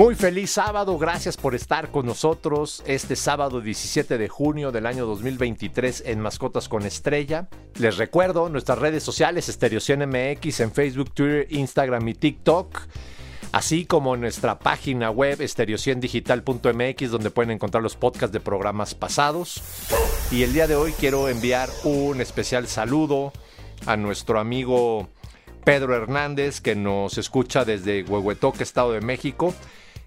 Muy feliz sábado, gracias por estar con nosotros este sábado 17 de junio del año 2023 en Mascotas con Estrella. Les recuerdo nuestras redes sociales, Estereo MX en Facebook, Twitter, Instagram y TikTok. Así como nuestra página web estereociendigital.mx donde pueden encontrar los podcasts de programas pasados. Y el día de hoy quiero enviar un especial saludo a nuestro amigo Pedro Hernández que nos escucha desde Huehuetoque, Estado de México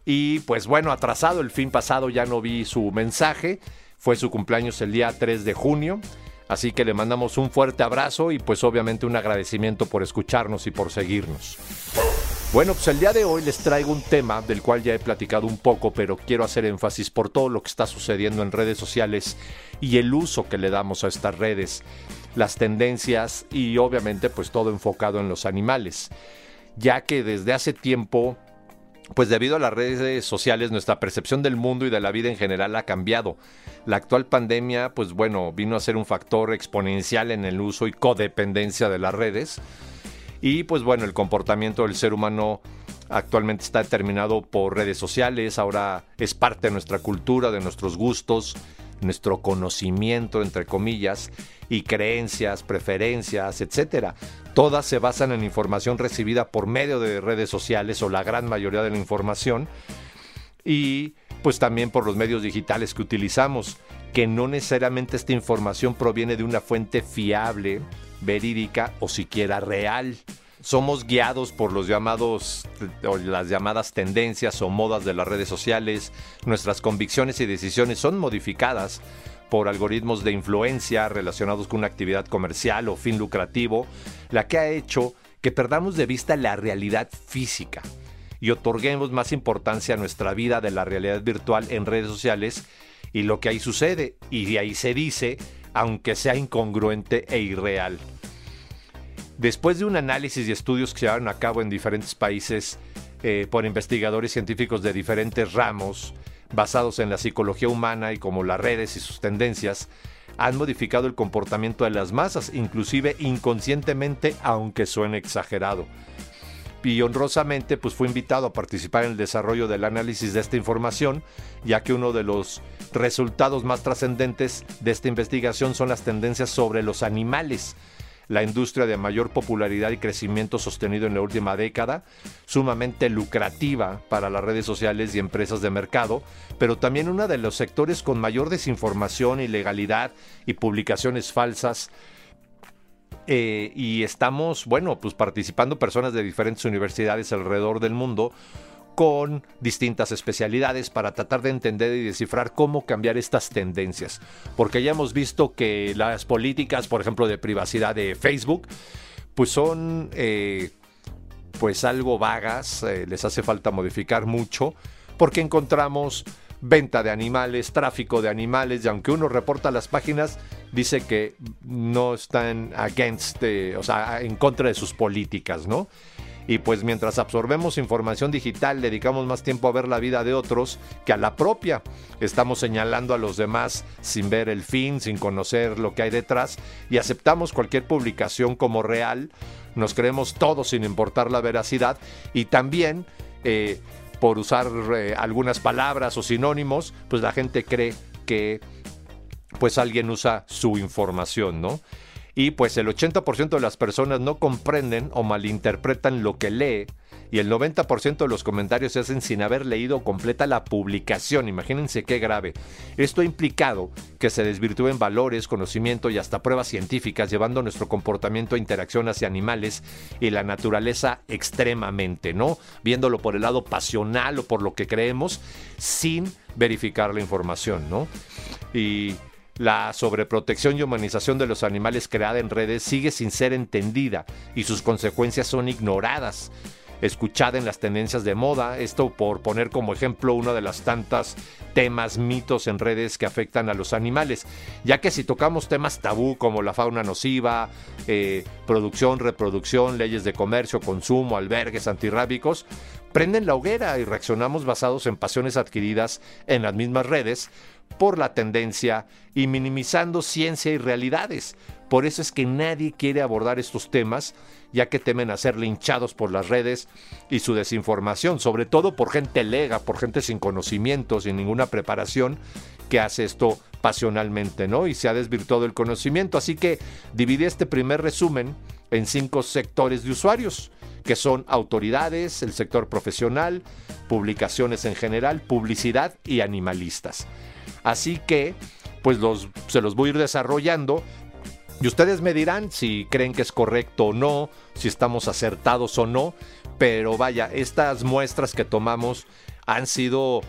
y pues bueno, atrasado el fin pasado ya no vi su mensaje. Fue su cumpleaños el día 3 de junio. Así que le mandamos un fuerte abrazo y pues obviamente un agradecimiento por escucharnos y por seguirnos. Bueno, pues el día de hoy les traigo un tema del cual ya he platicado un poco, pero quiero hacer énfasis por todo lo que está sucediendo en redes sociales y el uso que le damos a estas redes, las tendencias y obviamente pues todo enfocado en los animales, ya que desde hace tiempo pues debido a las redes sociales nuestra percepción del mundo y de la vida en general ha cambiado. La actual pandemia, pues bueno, vino a ser un factor exponencial en el uso y codependencia de las redes. Y pues bueno, el comportamiento del ser humano actualmente está determinado por redes sociales, ahora es parte de nuestra cultura, de nuestros gustos, nuestro conocimiento, entre comillas, y creencias, preferencias, etcétera. Todas se basan en información recibida por medio de redes sociales o la gran mayoría de la información y pues también por los medios digitales que utilizamos, que no necesariamente esta información proviene de una fuente fiable, verídica o siquiera real somos guiados por los llamados o las llamadas tendencias o modas de las redes sociales. Nuestras convicciones y decisiones son modificadas por algoritmos de influencia relacionados con una actividad comercial o fin lucrativo, la que ha hecho que perdamos de vista la realidad física y otorguemos más importancia a nuestra vida de la realidad virtual en redes sociales y lo que ahí sucede y de ahí se dice, aunque sea incongruente e irreal. Después de un análisis y estudios que se llevaron a cabo en diferentes países eh, por investigadores científicos de diferentes ramos, basados en la psicología humana y como las redes y sus tendencias, han modificado el comportamiento de las masas, inclusive inconscientemente, aunque suene exagerado. Y honrosamente, pues fue invitado a participar en el desarrollo del análisis de esta información, ya que uno de los resultados más trascendentes de esta investigación son las tendencias sobre los animales, la industria de mayor popularidad y crecimiento sostenido en la última década, sumamente lucrativa para las redes sociales y empresas de mercado, pero también uno de los sectores con mayor desinformación, ilegalidad y publicaciones falsas. Eh, y estamos, bueno, pues participando personas de diferentes universidades alrededor del mundo con distintas especialidades para tratar de entender y descifrar cómo cambiar estas tendencias. Porque ya hemos visto que las políticas, por ejemplo, de privacidad de Facebook, pues son eh, pues algo vagas, eh, les hace falta modificar mucho, porque encontramos venta de animales, tráfico de animales, y aunque uno reporta las páginas, dice que no están against, o sea, en contra de sus políticas, ¿no? Y pues mientras absorbemos información digital dedicamos más tiempo a ver la vida de otros que a la propia. Estamos señalando a los demás sin ver el fin, sin conocer lo que hay detrás y aceptamos cualquier publicación como real, nos creemos todo sin importar la veracidad y también eh, por usar eh, algunas palabras o sinónimos, pues la gente cree que pues alguien usa su información, ¿no? Y pues el 80% de las personas no comprenden o malinterpretan lo que lee y el 90% de los comentarios se hacen sin haber leído completa la publicación. Imagínense qué grave. Esto ha implicado que se desvirtúen valores, conocimiento y hasta pruebas científicas, llevando nuestro comportamiento a interacción hacia animales y la naturaleza extremadamente, ¿no? Viéndolo por el lado pasional o por lo que creemos, sin verificar la información, ¿no? Y la sobreprotección y humanización de los animales creada en redes sigue sin ser entendida y sus consecuencias son ignoradas. escuchada en las tendencias de moda. Esto por poner como ejemplo uno de las tantas temas, mitos en redes que afectan a los animales. Ya que si tocamos temas tabú como la fauna nociva, eh, producción, reproducción, leyes de comercio, consumo, albergues antirrábicos, prenden la hoguera y reaccionamos basados en pasiones adquiridas en las mismas redes por la tendencia y minimizando ciencia y realidades. Por eso es que nadie quiere abordar estos temas, ya que temen a ser linchados por las redes y su desinformación, sobre todo por gente lega, por gente sin conocimiento, sin ninguna preparación, que hace esto pasionalmente, ¿no? Y se ha desvirtuado el conocimiento. Así que dividí este primer resumen en cinco sectores de usuarios, que son autoridades, el sector profesional, publicaciones en general, publicidad y animalistas. Así que, pues los, se los voy a ir desarrollando. Y ustedes me dirán si creen que es correcto o no, si estamos acertados o no. Pero vaya, estas muestras que tomamos han sido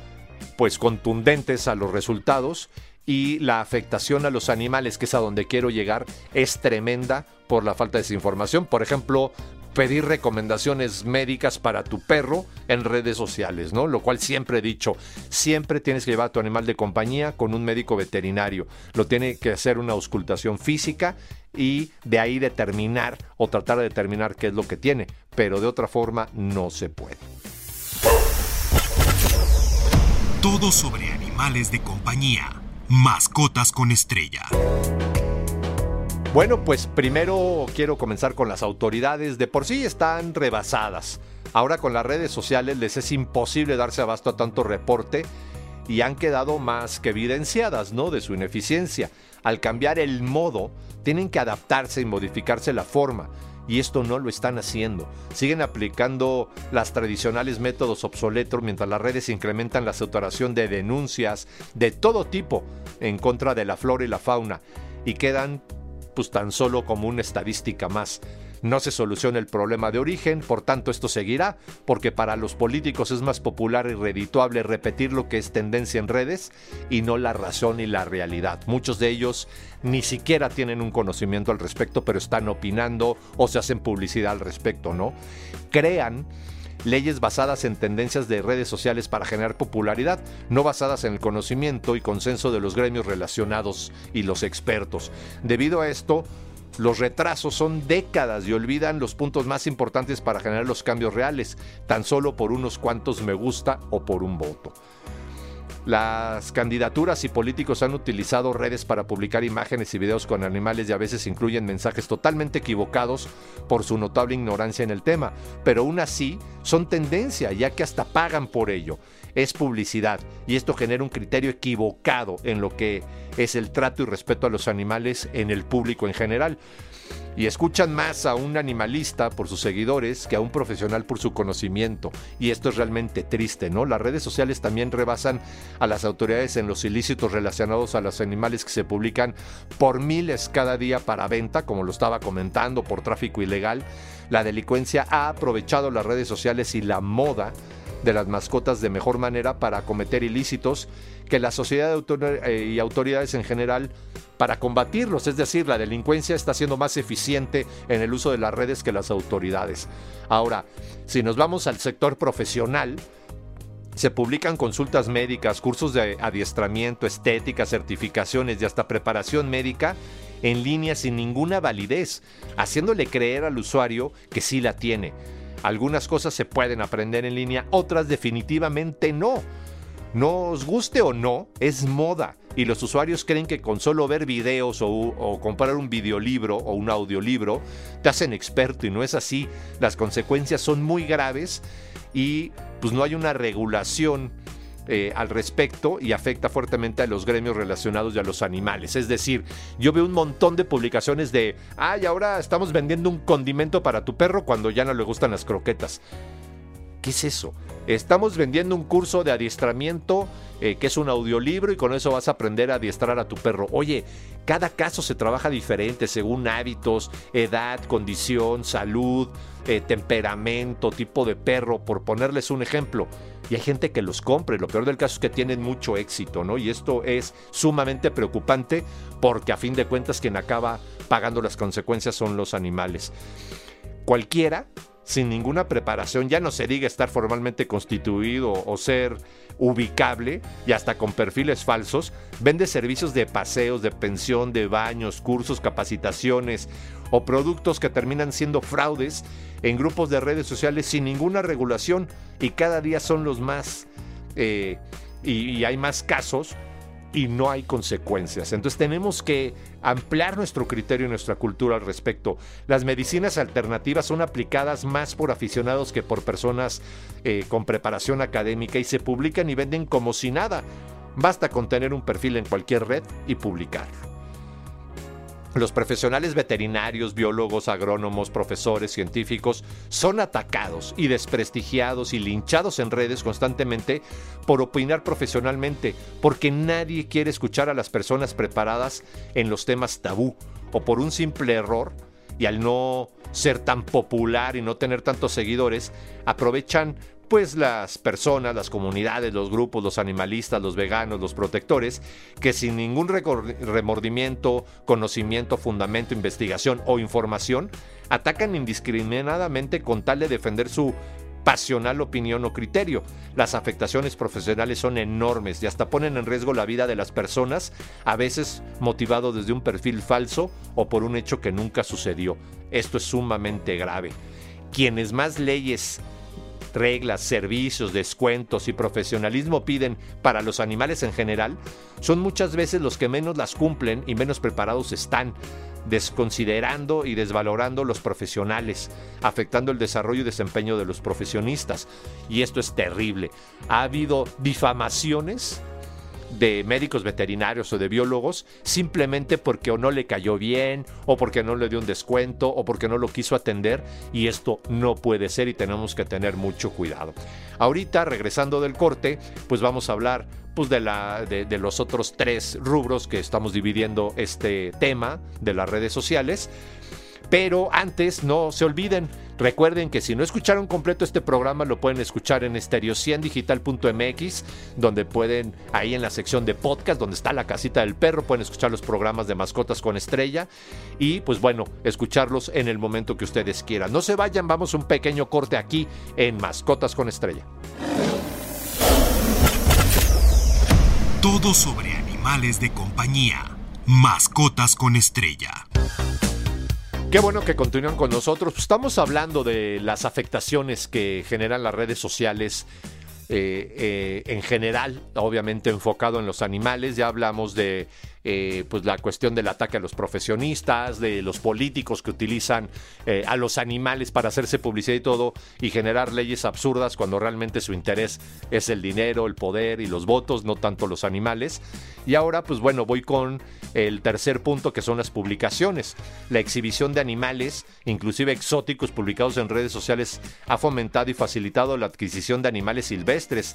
pues contundentes a los resultados y la afectación a los animales, que es a donde quiero llegar, es tremenda por la falta de desinformación. Por ejemplo, pedir recomendaciones médicas para tu perro en redes sociales, ¿no? Lo cual siempre he dicho, siempre tienes que llevar a tu animal de compañía con un médico veterinario. Lo tiene que hacer una auscultación física y de ahí determinar o tratar de determinar qué es lo que tiene, pero de otra forma no se puede. Todo sobre animales de compañía. Mascotas con estrella. Bueno, pues primero quiero comenzar con las autoridades. De por sí están rebasadas. Ahora con las redes sociales les es imposible darse abasto a tanto reporte y han quedado más que evidenciadas, ¿no? De su ineficiencia. Al cambiar el modo, tienen que adaptarse y modificarse la forma. Y esto no lo están haciendo. Siguen aplicando las tradicionales métodos obsoletos mientras las redes incrementan la saturación de denuncias de todo tipo en contra de la flora y la fauna. Y quedan pues tan solo como una estadística más. No se soluciona el problema de origen, por tanto esto seguirá, porque para los políticos es más popular y redituable repetir lo que es tendencia en redes y no la razón y la realidad. Muchos de ellos ni siquiera tienen un conocimiento al respecto, pero están opinando o se hacen publicidad al respecto, ¿no? Crean leyes basadas en tendencias de redes sociales para generar popularidad, no basadas en el conocimiento y consenso de los gremios relacionados y los expertos. Debido a esto, los retrasos son décadas y olvidan los puntos más importantes para generar los cambios reales, tan solo por unos cuantos me gusta o por un voto. Las candidaturas y políticos han utilizado redes para publicar imágenes y videos con animales y a veces incluyen mensajes totalmente equivocados por su notable ignorancia en el tema, pero aún así son tendencia ya que hasta pagan por ello. Es publicidad y esto genera un criterio equivocado en lo que es el trato y respeto a los animales en el público en general y escuchan más a un animalista por sus seguidores que a un profesional por su conocimiento. Y esto es realmente triste, ¿no? Las redes sociales también rebasan a las autoridades en los ilícitos relacionados a los animales que se publican por miles cada día para venta, como lo estaba comentando, por tráfico ilegal. La delincuencia ha aprovechado las redes sociales y la moda de las mascotas de mejor manera para cometer ilícitos que la sociedad eh, y autoridades en general para combatirlos. Es decir, la delincuencia está siendo más eficiente en el uso de las redes que las autoridades. Ahora, si nos vamos al sector profesional, se publican consultas médicas, cursos de adiestramiento, estética, certificaciones y hasta preparación médica en línea sin ninguna validez, haciéndole creer al usuario que sí la tiene. Algunas cosas se pueden aprender en línea, otras definitivamente no. Nos guste o no, es moda. Y los usuarios creen que con solo ver videos o, comprar un videolibro o un audiolibro te hacen experto y no es así. Las consecuencias son muy graves y pues no hay una regulación eh, al respecto y afecta fuertemente a los gremios relacionados y a los animales. Es decir, yo veo un montón de publicaciones de, ay, ahora estamos vendiendo un condimento para tu perro cuando ya no le gustan las croquetas. ¿Qué es eso? Estamos vendiendo un curso de adiestramiento eh, que es un audiolibro y con eso vas a aprender a adiestrar a tu perro. Oye, cada caso se trabaja diferente según hábitos, edad, condición, salud, eh, temperamento, tipo de perro, por ponerles un ejemplo. Y hay gente que los compre. Lo peor del caso es que tienen mucho éxito, ¿no? Y esto es sumamente preocupante porque a fin de cuentas quien acaba pagando las consecuencias son los animales. Cualquiera sin ninguna preparación, ya no se diga estar formalmente constituido o ser ubicable y hasta con perfiles falsos, vende servicios de paseos, de pensión, de baños, cursos, capacitaciones o productos que terminan siendo fraudes en grupos de redes sociales sin ninguna regulación y cada día son los más eh, y hay más casos y no hay consecuencias. Entonces tenemos que ampliar nuestro criterio y nuestra cultura al respecto. Las medicinas alternativas son aplicadas más por aficionados que por personas eh, con preparación académica y se publican y venden como si nada. Basta con tener un perfil en cualquier red y publicar. Los profesionales veterinarios, biólogos, agrónomos, profesores, científicos son atacados y desprestigiados y linchados en redes constantemente por opinar profesionalmente, porque nadie quiere escuchar a las personas preparadas en los temas tabú o por un simple error y al no ser tan popular y no tener tantos seguidores, aprovechan pues las personas, las comunidades, los grupos, los animalistas, los veganos, los protectores, que sin ningún remordimiento, conocimiento, fundamento, investigación o información, atacan indiscriminadamente con tal de defender su pasional opinión o criterio. Las afectaciones profesionales son enormes y hasta ponen en riesgo la vida de las personas, a veces motivado desde un perfil falso o por un hecho que nunca sucedió. Esto es sumamente grave. Quienes más leyes reglas, servicios, descuentos y profesionalismo piden para los animales en general, son muchas veces los que menos las cumplen y menos preparados están, desconsiderando y desvalorando los profesionales, afectando el desarrollo y desempeño de los profesionistas. Y esto es terrible. Ha habido difamaciones de médicos veterinarios o de biólogos simplemente porque o no le cayó bien o porque no le dio un descuento o porque no lo quiso atender y esto no puede ser y tenemos que tener mucho cuidado. Ahorita regresando del corte pues vamos a hablar pues de, la, de, de los otros tres rubros que estamos dividiendo este tema de las redes sociales. Pero antes, no se olviden, recuerden que si no escucharon completo este programa, lo pueden escuchar en estereociendigital.mx, donde pueden, ahí en la sección de podcast, donde está la casita del perro, pueden escuchar los programas de mascotas con estrella y pues bueno, escucharlos en el momento que ustedes quieran. No se vayan, vamos a un pequeño corte aquí en Mascotas con estrella. Todo sobre animales de compañía. Mascotas con estrella. Qué bueno que continúan con nosotros. Estamos hablando de las afectaciones que generan las redes sociales eh, eh, en general, obviamente enfocado en los animales. Ya hablamos de eh, pues la cuestión del ataque a los profesionistas, de los políticos que utilizan eh, a los animales para hacerse publicidad y todo, y generar leyes absurdas cuando realmente su interés es el dinero, el poder y los votos, no tanto los animales. Y ahora, pues bueno, voy con el tercer punto que son las publicaciones. La exhibición de animales, inclusive exóticos, publicados en redes sociales, ha fomentado y facilitado la adquisición de animales silvestres.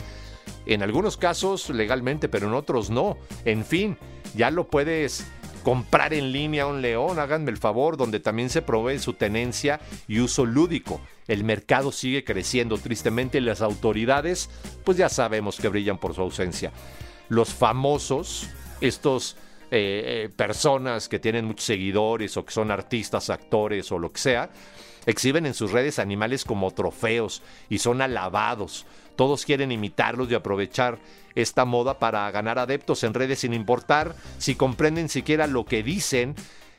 En algunos casos legalmente, pero en otros no. En fin, ya lo puedes comprar en línea un león, háganme el favor, donde también se provee su tenencia y uso lúdico. El mercado sigue creciendo tristemente y las autoridades, pues ya sabemos que brillan por su ausencia. Los famosos, estos eh, eh, personas que tienen muchos seguidores o que son artistas, actores o lo que sea, exhiben en sus redes animales como trofeos y son alabados. Todos quieren imitarlos y aprovechar esta moda para ganar adeptos en redes sin importar si comprenden siquiera lo que dicen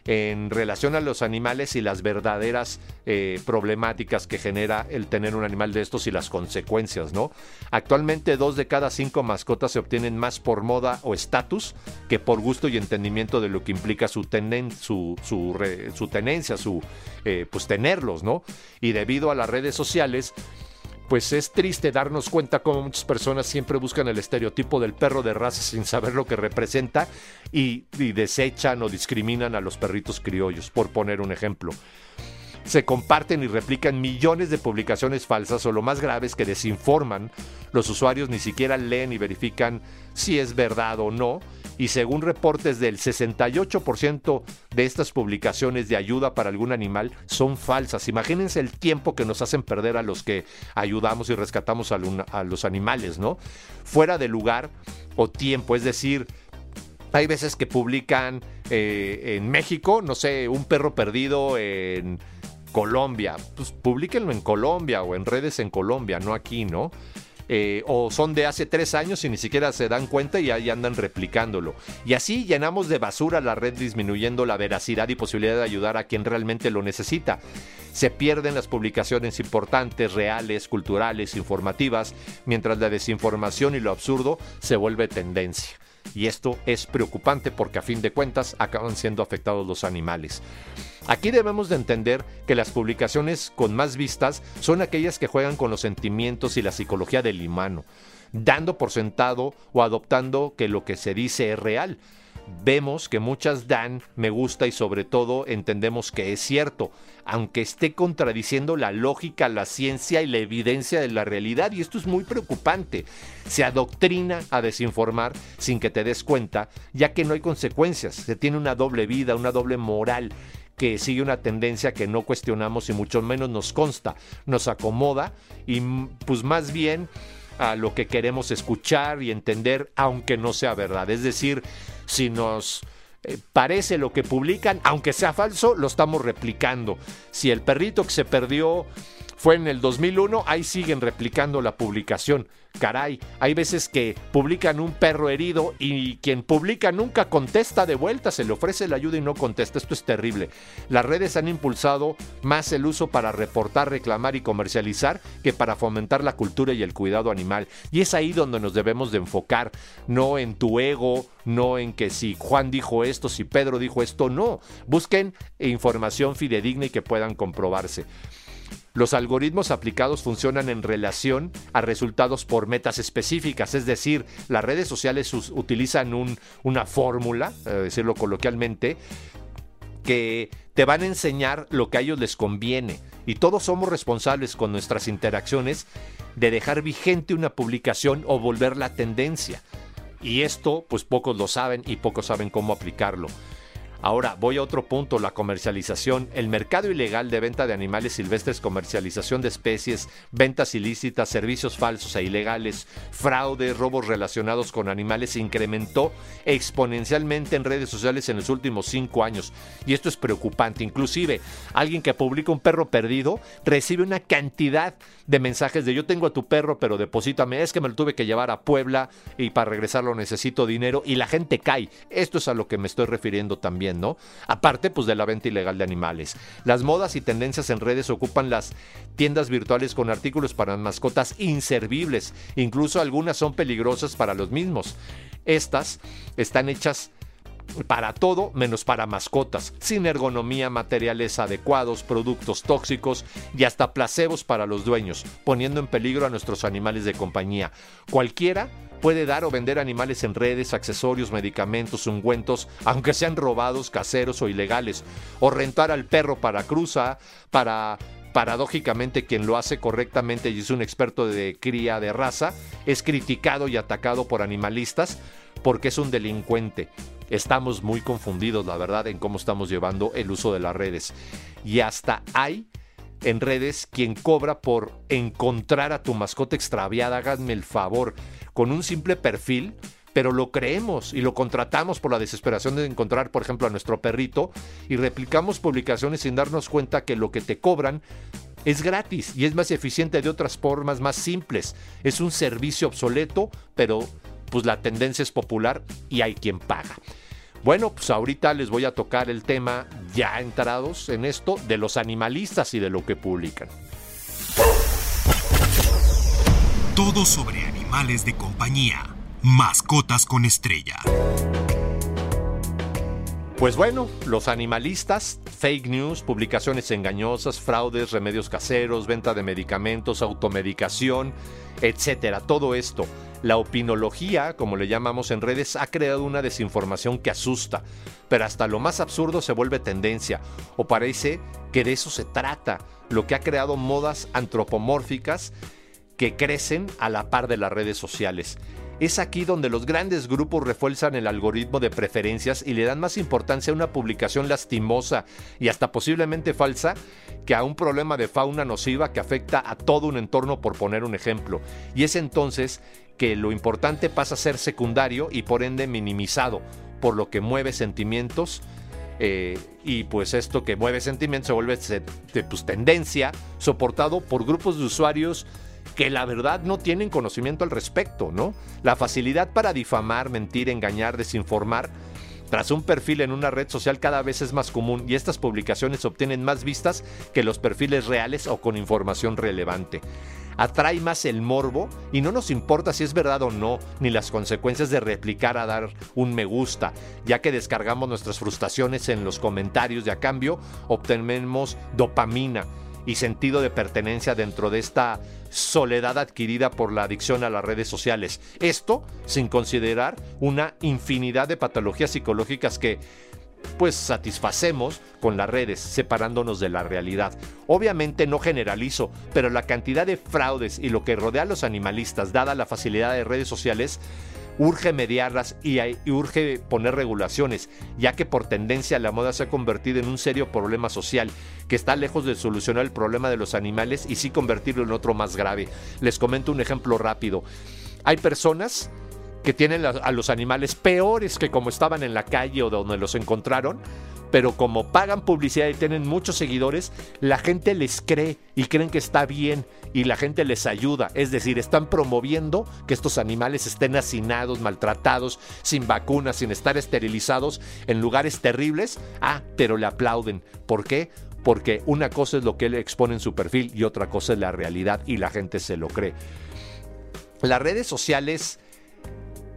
en relación a los animales y las verdaderas eh, problemáticas que genera el tener un animal de estos y las consecuencias, ¿no? Actualmente dos de cada cinco mascotas se obtienen más por moda o estatus que por gusto y entendimiento de lo que implica su, su, su, tenencia, su, eh, pues tenerlos, ¿no? Y debido a las redes sociales, pues es triste darnos cuenta cómo muchas personas siempre buscan el estereotipo del perro de raza sin saber lo que representa y, desechan o discriminan a los perritos criollos, por poner un ejemplo se comparten y replican millones de publicaciones falsas o lo más grave es que desinforman. Los usuarios ni siquiera leen y verifican si es verdad o no y según reportes del 68% de estas publicaciones de ayuda para algún animal son falsas. Imagínense el tiempo que nos hacen perder a los que ayudamos y rescatamos a, los animales, ¿no? Fuera de lugar o tiempo, es decir, hay veces que publican eh, en México, no sé, un perro perdido en Colombia, pues publíquenlo en Colombia o en redes en Colombia, no aquí, ¿no? Eh, o son de hace tres años y ni siquiera se dan cuenta y ahí andan replicándolo. Y así llenamos de basura la red disminuyendo la veracidad y posibilidad de ayudar a quien realmente lo necesita. Se pierden las publicaciones importantes, reales, culturales, informativas, mientras la desinformación y lo absurdo se vuelve tendencia. Y esto es preocupante porque a fin de cuentas acaban siendo afectados los animales. Aquí debemos de entender que las publicaciones con más vistas son aquellas que juegan con los sentimientos y la psicología del humano, dando por sentado o adoptando que lo que se dice es real vemos que muchas dan me gusta y sobre todo entendemos que es cierto, aunque esté contradiciendo la lógica, la ciencia y la evidencia de la realidad. Y esto es muy preocupante. Se adoctrina a desinformar sin que te des cuenta, ya que no hay consecuencias. Se tiene una doble vida, una doble moral que sigue una tendencia que no cuestionamos y mucho menos nos consta, nos acomoda y pues más bien a lo que queremos escuchar y entender, aunque no sea verdad. Es decir, si nos eh, parece lo que publican, aunque sea falso, lo estamos replicando. Si el perrito que se perdió fue en el 2001, ahí siguen replicando la publicación. Caray, hay veces que publican un perro herido y quien publica nunca contesta de vuelta, se le ofrece la ayuda y no contesta. Esto es terrible. Las redes han impulsado más el uso para reportar, reclamar y comercializar que para fomentar la cultura y el cuidado animal. Y es ahí donde nos debemos de enfocar, no en tu ego, no en que si Juan dijo esto, si Pedro dijo esto, no. Busquen información fidedigna y que puedan comprobarse. Los algoritmos aplicados funcionan en relación a resultados por metas específicas, es decir, las redes sociales utilizan una fórmula, eh, decirlo coloquialmente, que te van a enseñar lo que a ellos les conviene. Y todos somos responsables con nuestras interacciones de dejar vigente una publicación o volver la tendencia. Y esto, pues pocos lo saben y pocos saben cómo aplicarlo. Ahora voy a otro punto, la comercialización. El mercado ilegal de venta de animales silvestres, comercialización de especies, ventas ilícitas, servicios falsos e ilegales, fraude, robos relacionados con animales se incrementó exponencialmente en redes sociales en los últimos cinco años. Y esto es preocupante. Inclusive, alguien que publica un perro perdido recibe una cantidad de mensajes de yo tengo a tu perro, pero deposítame, es que me lo tuve que llevar a Puebla y para regresarlo necesito dinero y la gente cae. Esto es a lo que me estoy refiriendo también. Aparte, pues de la venta ilegal de animales. Las modas y tendencias en redes ocupan las tiendas virtuales con artículos para mascotas inservibles. Incluso algunas son peligrosas para los mismos. Estas están hechas para todo menos para mascotas, sin ergonomía, materiales adecuados, productos tóxicos y hasta placebos para los dueños, poniendo en peligro a nuestros animales de compañía. Cualquiera puede dar o vender animales en redes, accesorios, medicamentos, ungüentos, aunque sean robados, caseros o ilegales, o rentar al perro para cruza, para paradójicamente quien lo hace correctamente y es un experto de cría de raza, es criticado y atacado por animalistas porque es un delincuente. Estamos muy confundidos, la verdad, en cómo estamos llevando el uso de las redes. Y hasta hay en redes quien cobra por encontrar a tu mascota extraviada, háganme el favor, con un simple perfil, pero lo creemos y lo contratamos por la desesperación de encontrar, por ejemplo, a nuestro perrito y replicamos publicaciones sin darnos cuenta que lo que te cobran es gratis y es más eficiente de otras formas más simples. Es un servicio obsoleto, pero pues la tendencia es popular y hay quien paga. Bueno, pues ahorita les voy a tocar el tema, ya entrados en esto, de los animalistas y de lo que publican. Todo sobre animales de compañía. Mascotas con estrella. Pues bueno, los animalistas, fake news, publicaciones engañosas, fraudes, remedios caseros, venta de medicamentos, automedicación, etcétera. Todo esto la opinología, como le llamamos en redes, ha creado una desinformación que asusta, pero hasta lo más absurdo se vuelve tendencia, o parece que de eso se trata, lo que ha creado modas antropomórficas que crecen a la par de las redes sociales. Es aquí donde los grandes grupos refuerzan el algoritmo de preferencias y le dan más importancia a una publicación lastimosa y hasta posiblemente falsa que a un problema de fauna nociva que afecta a todo un entorno por poner un ejemplo. Y es entonces que lo importante pasa a ser secundario y por ende minimizado, por lo que mueve sentimientos Eh, y pues esto que mueve sentimientos se vuelve pues, tendencia, soportado por grupos de usuarios que la verdad no tienen conocimiento al respecto, ¿no? La facilidad para difamar, mentir, engañar, desinformar, tras un perfil en una red social cada vez es más común y estas publicaciones obtienen más vistas que los perfiles reales o con información relevante atrae más el morbo y no nos importa si es verdad o no, ni las consecuencias de replicar a dar un me gusta, ya que descargamos nuestras frustraciones en los comentarios y a cambio obtenemos dopamina y sentido de pertenencia dentro de esta soledad adquirida por la adicción a las redes sociales. Esto sin considerar una infinidad de patologías psicológicas que pues satisfacemos con las redes, separándonos de la realidad. Obviamente no generalizo, pero la cantidad de fraudes y lo que rodea a los animalistas, dada la facilidad de redes sociales, urge mediarlas y, urge poner regulaciones, ya que por tendencia la moda se ha convertido en un serio problema social, que está lejos de solucionar el problema de los animales y sí convertirlo en otro más grave. Les comento un ejemplo rápido. Hay personas que tienen a los animales peores que como estaban en la calle o donde los encontraron, pero como pagan publicidad y tienen muchos seguidores, la gente les cree y creen que está bien y la gente les ayuda. Es decir, están promoviendo que estos animales estén hacinados, maltratados, sin vacunas, sin estar esterilizados en lugares terribles. Ah, pero le aplauden. ¿Por qué? Porque una cosa es lo que él expone en su perfil y otra cosa es la realidad y la gente se lo cree. Las redes sociales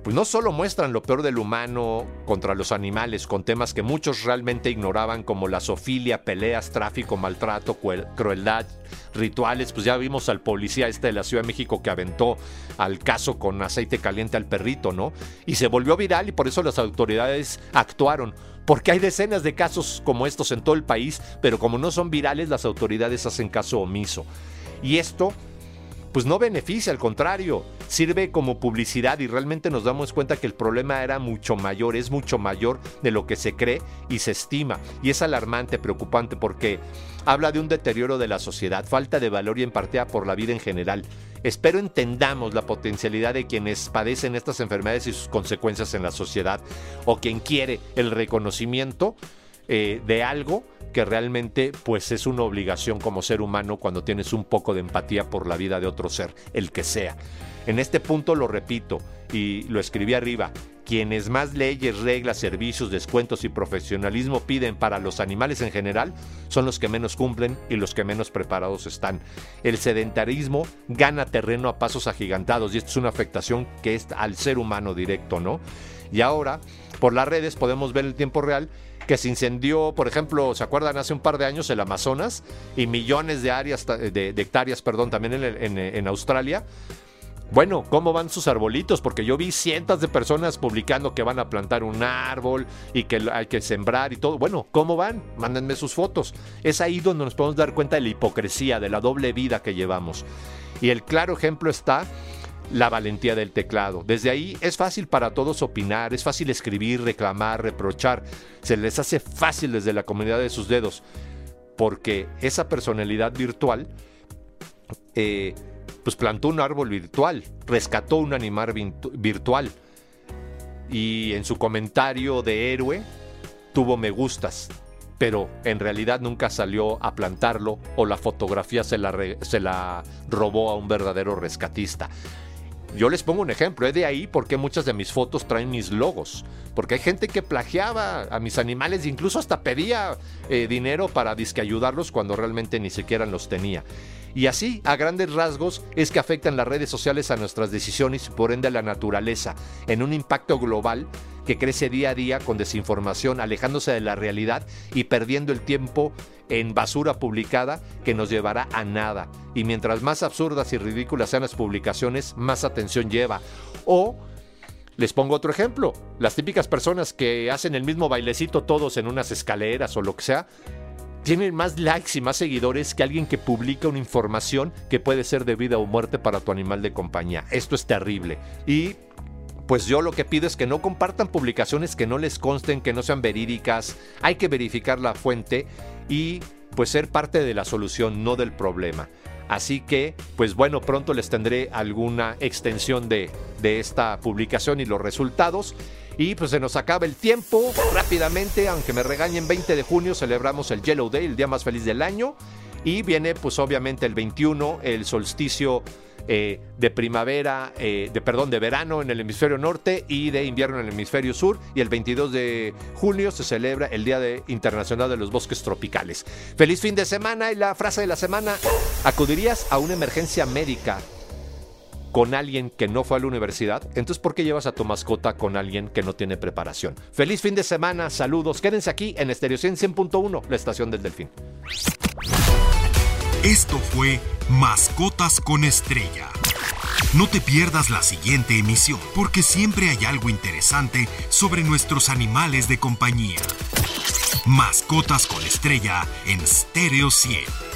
pues no solo muestran lo peor del humano contra los animales, con temas que muchos realmente ignoraban como la sofilia, peleas, tráfico, maltrato, crueldad, rituales, pues ya vimos al policía este de la Ciudad de México que aventó al caso con aceite caliente al perrito, ¿no? Y se volvió viral y por eso las autoridades actuaron. Porque hay decenas de casos como estos en todo el país, pero como no son virales, las autoridades hacen caso omiso. Y esto pues no beneficia, al contrario, sirve como publicidad y realmente nos damos cuenta que el problema era mucho mayor, es mucho mayor de lo que se cree y se estima. Y es alarmante, preocupante, porque habla de un deterioro de la sociedad, falta de valor y empatía por la vida en general. Espero entendamos la potencialidad de quienes padecen estas enfermedades y sus consecuencias en la sociedad, o quien quiere el reconocimiento eh, de algo que realmente pues es una obligación como ser humano cuando tienes un poco de empatía por la vida de otro ser, el que sea. En este punto lo repito y lo escribí arriba, quienes más leyes, reglas, servicios, descuentos y profesionalismo piden para los animales en general son los que menos cumplen y los que menos preparados están. El sedentarismo gana terreno a pasos agigantados y esto es una afectación que es al ser humano directo, ¿no? Y ahora, por las redes podemos ver el tiempo real que se incendió, por ejemplo, ¿se acuerdan? Hace un par de años el Amazonas y millones de, áreas, de, hectáreas perdón, también en, Australia. Bueno, ¿cómo van sus arbolitos? Porque yo vi cientos de personas publicando que van a plantar un árbol y que hay que sembrar y todo. Bueno, ¿cómo van? Mándenme sus fotos. Es ahí donde nos podemos dar cuenta de la hipocresía, de la doble vida que llevamos. Y el claro ejemplo está la valentía del teclado. Desde ahí es fácil para todos opinar, es fácil escribir, reclamar, reprochar. Se les hace fácil desde la comunidad de sus dedos, porque esa personalidad virtual, eh, pues plantó un árbol virtual, rescató un animal virtual y en su comentario de héroe tuvo me gustas, pero en realidad nunca salió a plantarlo o la fotografía se la, se la robó a un verdadero rescatista. Yo les pongo un ejemplo, es de ahí porque muchas de mis fotos traen mis logos, porque hay gente que plagiaba a mis animales e incluso hasta pedía eh, dinero para disque ayudarlos cuando realmente ni siquiera los tenía. Y así, a grandes rasgos, es que afectan las redes sociales a nuestras decisiones y por ende a la naturaleza, en un impacto global que crece día a día con desinformación, alejándose de la realidad y perdiendo el tiempo en basura publicada que nos llevará a nada. Y mientras más absurdas y ridículas sean las publicaciones, más atención lleva. O les pongo otro ejemplo, las típicas personas que hacen el mismo bailecito todos en unas escaleras o lo que sea, tienen más likes y más seguidores que alguien que publica una información que puede ser de vida o muerte para tu animal de compañía. Esto es terrible. Y pues yo lo que pido es que no compartan publicaciones que no les consten, que no sean verídicas. Hay que verificar la fuente y pues ser parte de la solución, no del problema. Así que, pues bueno, pronto les tendré alguna extensión de, de esta publicación y los resultados. Y pues se nos acaba el tiempo rápidamente, aunque me regañen 20 de junio, celebramos el Yellow Day, el día más feliz del año. Y viene pues obviamente el 21, el solsticio eh, de primavera, eh, de perdón, de verano en el hemisferio norte y de invierno en el hemisferio sur. Y el 22 de junio se celebra el Día de Internacional de los Bosques Tropicales. Feliz fin de semana y la frase de la semana, ¿acudirías a una emergencia médica con alguien que no fue a la universidad? Entonces, ¿por qué llevas a tu mascota con alguien que no tiene preparación? Feliz fin de semana, saludos, quédense aquí en Estéreo 100.1, la estación del Delfín. Esto fue Mascotas con Estrella. No te pierdas la siguiente emisión, porque siempre hay algo interesante sobre nuestros animales de compañía. Mascotas con Estrella en Stereo 100.